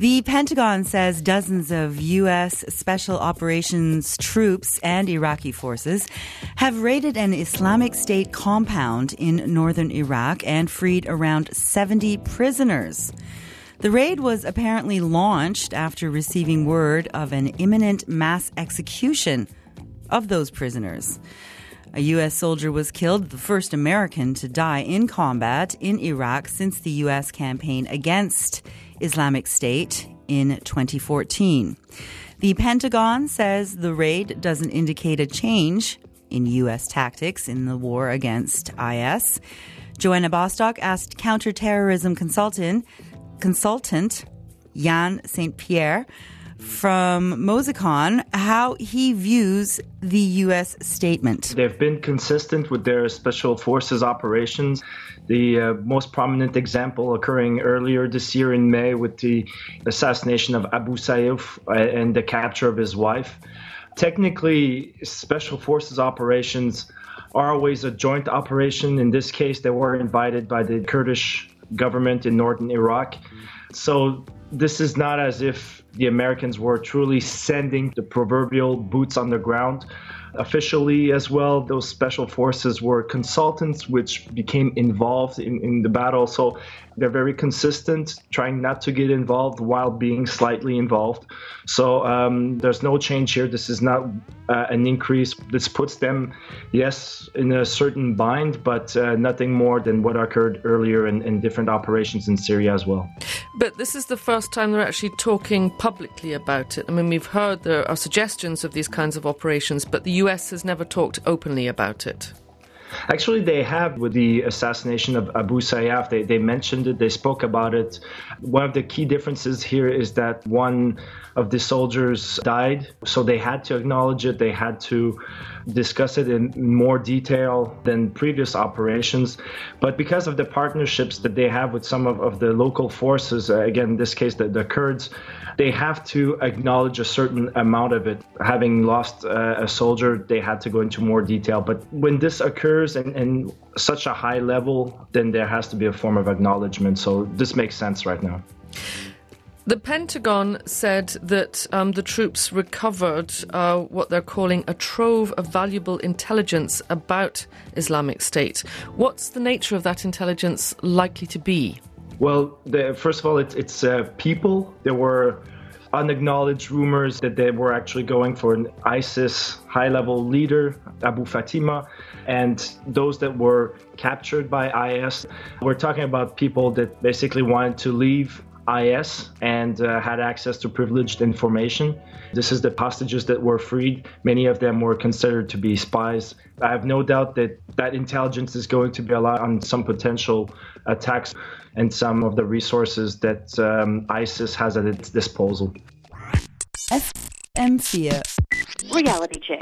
The Pentagon says dozens of U.S. Special Operations troops and Iraqi forces have raided an Islamic State compound in northern Iraq and freed around 70 prisoners. The raid was apparently launched after receiving word of an imminent mass execution of those prisoners. A U.S. soldier was killed, the first American to die in combat in Iraq since the U.S. campaign against Islamic State in 2014. The Pentagon says the raid doesn't indicate a change in U.S. tactics in the war against IS. Joanna Bostock asked counterterrorism consultant consultant Yan St. Pierre from MOSECON how he views the U.S. statement. They've been consistent with their special forces operations. The uh, most prominent example occurring earlier this year in May with the assassination of Abu Sayyaf uh, and the capture of his wife. Technically, special forces operations are always a joint operation. In this case, they were invited by the Kurdish government in northern Iraq. So this is not as if the Americans were truly sending the proverbial boots on the ground. Officially, as well, those special forces were consultants which became involved in, in the battle. So they're very consistent, trying not to get involved while being slightly involved. So um, there's no change here. This is not uh, an increase. This puts them, yes, in a certain bind, but uh, nothing more than what occurred earlier in, in different operations in Syria as well. But this is the first time they're actually talking publicly about it. I mean, we've heard there are suggestions of these kinds of operations, but the US has never talked openly about it. Actually, they have with the assassination of Abu Sayyaf. They, they mentioned it, they spoke about it. One of the key differences here is that one of the soldiers died, so they had to acknowledge it, they had to discuss it in more detail than previous operations. But because of the partnerships that they have with some of, of the local forces, uh, again, in this case, the, the Kurds, they have to acknowledge a certain amount of it. Having lost uh, a soldier, they had to go into more detail. But when this occurs and, and such a high level, then there has to be a form of acknowledgement. So this makes sense right now. The Pentagon said that um, the troops recovered uh, what they're calling a trove of valuable intelligence about Islamic State. What's the nature of that intelligence likely to be? Well, the, first of all, it's, it's uh, people. There were unacknowledged rumors that they were actually going for an ISIS high level leader, Abu Fatima, and those that were captured by IS. We're talking about people that basically wanted to leave IS and uh, had access to privileged information. This is the hostages that were freed. Many of them were considered to be spies. I have no doubt that that intelligence is going to be a lot on some potential attacks and some of the resources that um, ISIS has at its disposal. FM4 Reality check.